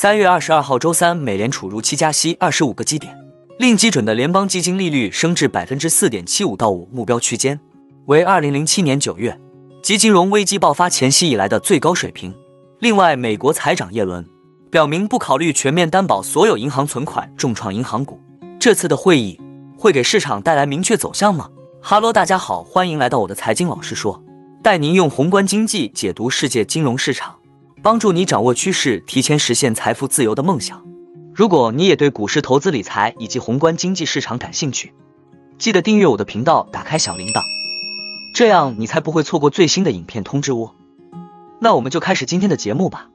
三月二十二号周三，美联储如期加息二十五个基点，令基准的联邦基金利率升至百分之四点七五到五目标区间，为二零零七年九月及金融危机爆发前夕以来的最高水平。另外，美国财长耶伦表明不考虑全面担保所有银行存款，重创银行股。这次的会议会给市场带来明确走向吗？哈喽，大家好，欢迎来到我的财经老师说。带您用宏观经济解读世界金融市场，帮助你掌握趋势，提前实现财富自由的梦想。如果你也对股市投资理财以及宏观经济市场感兴趣，记得订阅我的频道，打开小铃铛，这样你才不会错过最新的影片通知哦。那我们就开始今天的节目吧。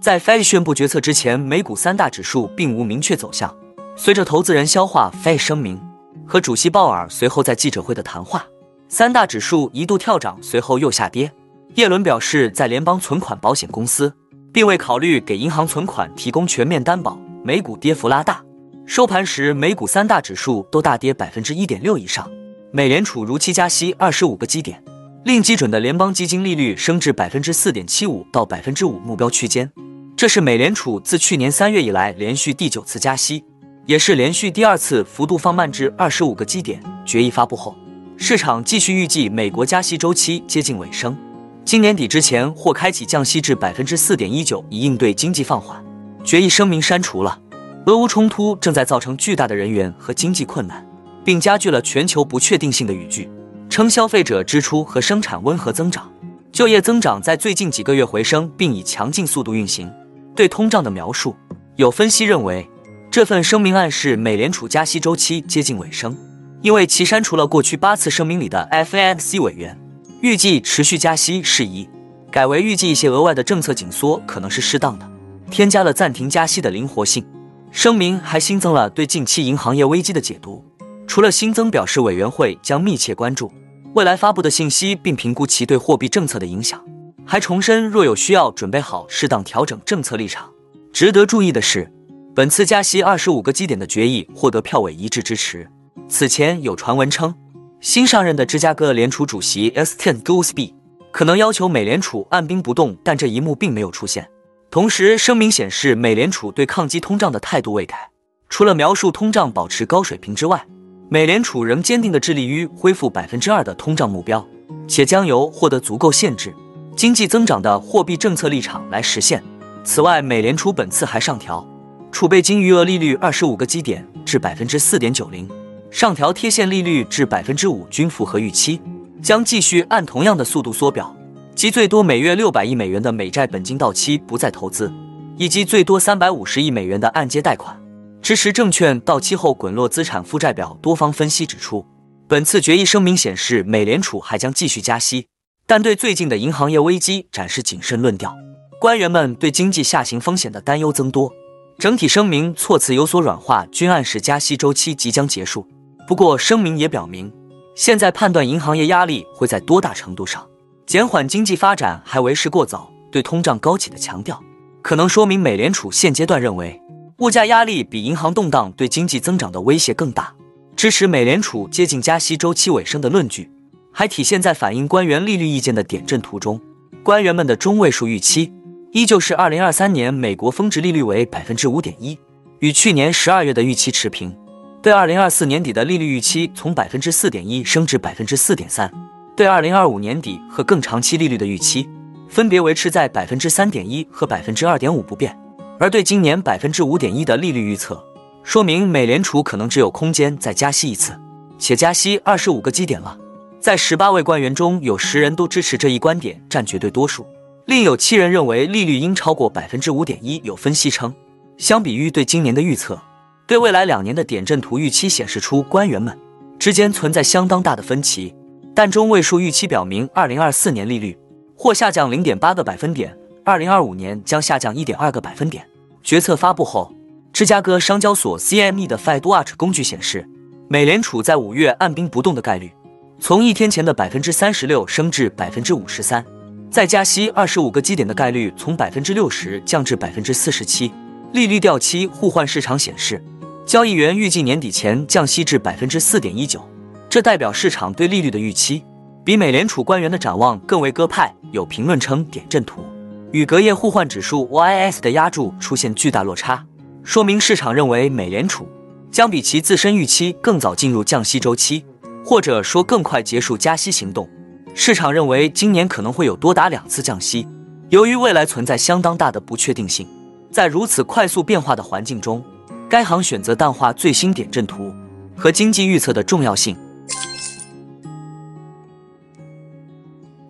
在 Fed 宣布决策之前，美股三大指数并无明确走向。随着投资人消化 Fed 声明和主席鲍尔随后在记者会的谈话，三大指数一度跳涨，随后又下跌。耶伦表示，在联邦存款保险公司并未考虑给银行存款提供全面担保，美股跌幅拉大。收盘时，美股三大指数都大跌百分之一点六以上。美联储如期加息二十五个基点，令基准的联邦基金利率升至百分之四点七五到百分之五目标区间。这是美联储自去年三月以来连续第九次加息，也是连续第二次幅度放慢至二十五个基点。决议发布后，市场继续预计美国加息周期接近尾声，今年底之前或开启降息至百分之四点一九，以应对经济放缓。决议声明删除了俄乌冲突正在造成巨大的人员和经济困难，并加剧了全球不确定性的语句，称消费者支出和生产温和增长，就业增长在最近几个月回升，并以强劲速度运行。对通胀的描述，有分析认为，这份声明暗示美联储加息周期接近尾声，因为其删除了过去八次声明里的 FOMC 委员预计持续加息事宜，改为预计一些额外的政策紧缩可能是适当的，添加了暂停加息的灵活性。声明还新增了对近期银行业危机的解读，除了新增表示委员会将密切关注未来发布的信息，并评估其对货币政策的影响。还重申，若有需要，准备好适当调整政策立场。值得注意的是，本次加息二十五个基点的决议获得票委一致支持。此前有传闻称，新上任的芝加哥联储主席 S. Ten Goolsbee 可能要求美联储按兵不动，但这一幕并没有出现。同时，声明显示，美联储对抗击通胀的态度未改。除了描述通胀保持高水平之外，美联储仍坚定地致力于恢复百分之二的通胀目标，且将由获得足够限制。经济增长的货币政策立场来实现。此外，美联储本次还上调储备金余额利率二十五个基点至百分之四点九零，上调贴现利率至百分之五，均符合预期。将继续按同样的速度缩表，即最多每月六百亿美元的美债本金到期不再投资，以及最多三百五十亿美元的按揭贷款支持证券到期后滚落资产负债表。多方分析指出，本次决议声明显示，美联储还将继续加息。但对最近的银行业危机展示谨慎论调，官员们对经济下行风险的担忧增多。整体声明措辞有所软化，均暗示加息周期即将结束。不过，声明也表明，现在判断银行业压力会在多大程度上减缓经济发展还为时过早。对通胀高企的强调，可能说明美联储现阶段认为物价压力比银行动荡对经济增长的威胁更大，支持美联储接近加息周期尾声的论据。还体现在反映官员利率意见的点阵图中，官员们的中位数预期依旧是二零二三年美国峰值利率为百分之五点一，与去年十二月的预期持平。对二零二四年底的利率预期从百分之四点一升至百分之四点三，对二零二五年底和更长期利率的预期分别维持在百分之三点一和百分之二点五不变。而对今年百分之五点一的利率预测，说明美联储可能只有空间再加息一次，且加息二十五个基点了。在十八位官员中有十人都支持这一观点，占绝对多数。另有七人认为利率应超过百分之五点一。有分析称，相比于对今年的预测，对未来两年的点阵图预期显示出官员们之间存在相当大的分歧。但中位数预期表明，二零二四年利率或下降零点八个百分点，二零二五年将下降一点二个百分点。决策发布后，芝加哥商交所 CME 的 Fed Watch 工具显示，美联储在五月按兵不动的概率。从一天前的百分之三十六升至百分之五十三，再加息二十五个基点的概率从百分之六十降至百分之四十七。利率掉期互换市场显示，交易员预计年底前降息至百分之四点一九，这代表市场对利率的预期比美联储官员的展望更为鸽派。有评论称，点阵图与隔夜互换指数 YS 的压注出现巨大落差，说明市场认为美联储将比其自身预期更早进入降息周期，或者说更快结束加息行动。市场认为今年可能会有多达两次降息。由于未来存在相当大的不确定性，在如此快速变化的环境中，该行选择淡化最新点阵图和经济预测的重要性。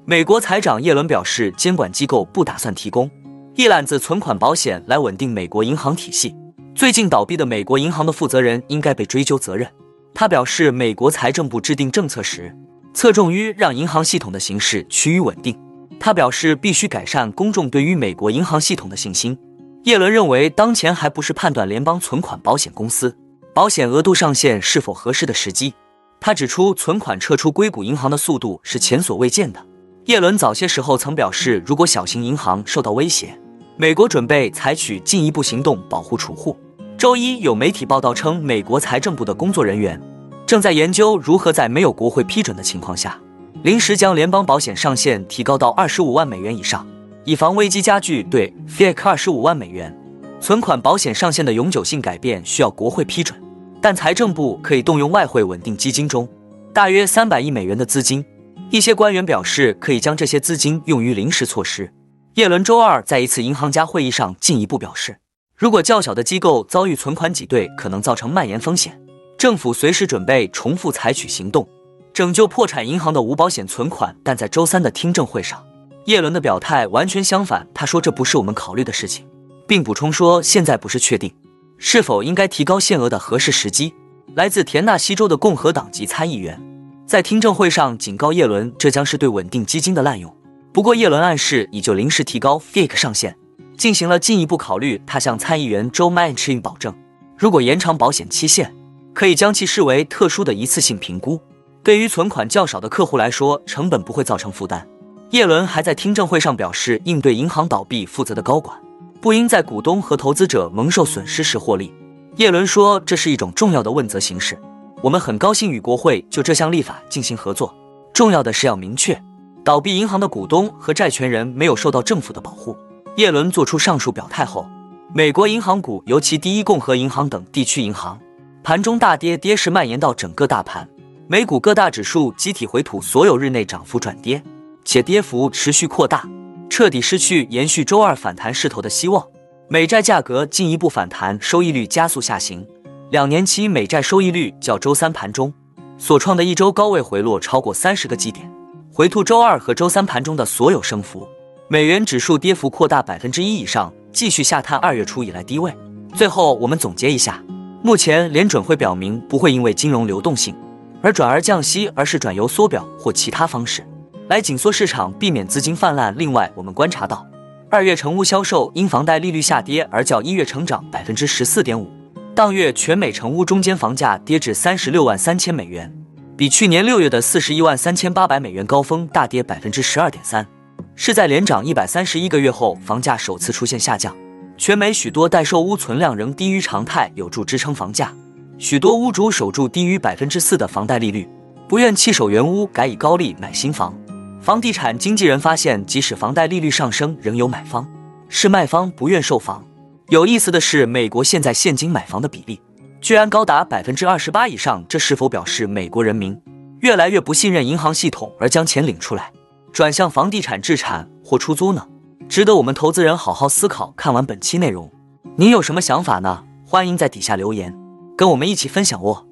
美国财长耶伦表示，监管机构不打算提供一揽子存款保险来稳定美国银行体系。最近倒闭的美国银行的负责人应该被追究责任。他表示，美国财政部制定政策时，侧重于让银行系统的形势趋于稳定。他表示，必须改善公众对于美国银行系统的信心。耶伦认为，当前还不是判断联邦存款保险公司保险额度上限是否合适的时机。他指出，存款撤出硅谷银行的速度是前所未见的。耶伦早些时候曾表示，如果小型银行受到威胁，美国准备采取进一步行动保护储户。周一有媒体报道称，美国财政部的工作人员正在研究如何在没有国会批准的情况下，临时将联邦保险上限提高到二十五万美元以上，以防危机加剧。对 FIC 二十五万美元存款保险上限的永久性改变需要国会批准，但财政部可以动用外汇稳定基金中大约三百亿美元的资金。一些官员表示，可以将这些资金用于临时措施。耶伦周二在一次银行家会议上进一步表示，如果较小的机构遭遇存款挤兑，可能造成蔓延风险，政府随时准备重复采取行动，拯救破产银行的无保险存款。但在周三的听证会上，耶伦的表态完全相反。他说：“这不是我们考虑的事情，并补充说，现在不是确定是否应该提高限额的合适时机。”来自田纳西州的共和党籍参议员。在听证会上警告耶伦，这将是对稳定基金的滥用。不过，耶伦暗示已就临时提高 FIC 上限进行了进一步考虑。他向参议员 Joe Manchin 保证，如果延长保险期限，可以将其视为特殊的一次性评估。对于存款较少的客户来说，成本不会造成负担。耶伦还在听证会上表示，应对银行倒闭负责的高管不应在股东和投资者蒙受损失时获利。耶伦说，这是一种重要的问责形式。我们很高兴与国会就这项立法进行合作。重要的是要明确，倒闭银行的股东和债权人没有受到政府的保护。耶伦做出上述表态后，美国银行股，尤其第一共和银行等地区银行，盘中大跌，跌势蔓延到整个大盘。美股各大指数集体回吐，所有日内涨幅转跌，且跌幅持续扩大，彻底失去延续周二反弹势头的希望。美债价格进一步反弹，收益率加速下行。两年期美债收益率较周三盘中所创的一周高位回落超过三十个基点，回吐周二和周三盘中的所有升幅。美元指数跌幅扩大百分之一以上，继续下探二月初以来低位。最后，我们总结一下：目前联准会表明不会因为金融流动性而转而降息，而是转由缩表或其他方式来紧缩市场，避免资金泛滥。另外，我们观察到二月成屋销售因房贷利率下跌而较一月成长百分之十四点五。当月全美成屋中间房价跌至三十六万三千美元，比去年六月的四十一万三千八百美元高峰大跌百分之十二点三，是在连涨一百三十一个月后，房价首次出现下降。全美许多待售屋存量仍低于常态，有助支撑房价。许多屋主守住低于百分之四的房贷利率，不愿弃守原屋，改以高利买新房。房地产经纪人发现，即使房贷利率上升，仍有买方，是卖方不愿售房。有意思的是，美国现在现金买房的比例居然高达百分之二十八以上，这是否表示美国人民越来越不信任银行系统，而将钱领出来转向房地产置产或出租呢？值得我们投资人好好思考。看完本期内容，您有什么想法呢？欢迎在底下留言，跟我们一起分享哦。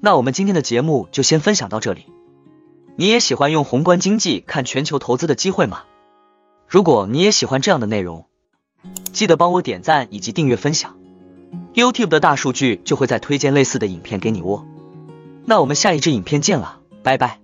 那我们今天的节目就先分享到这里。你也喜欢用宏观经济看全球投资的机会吗？如果你也喜欢这样的内容。记得帮我点赞以及订阅分享，YouTube 的大数据就会再推荐类似的影片给你哦。那我们下一支影片见了，拜拜。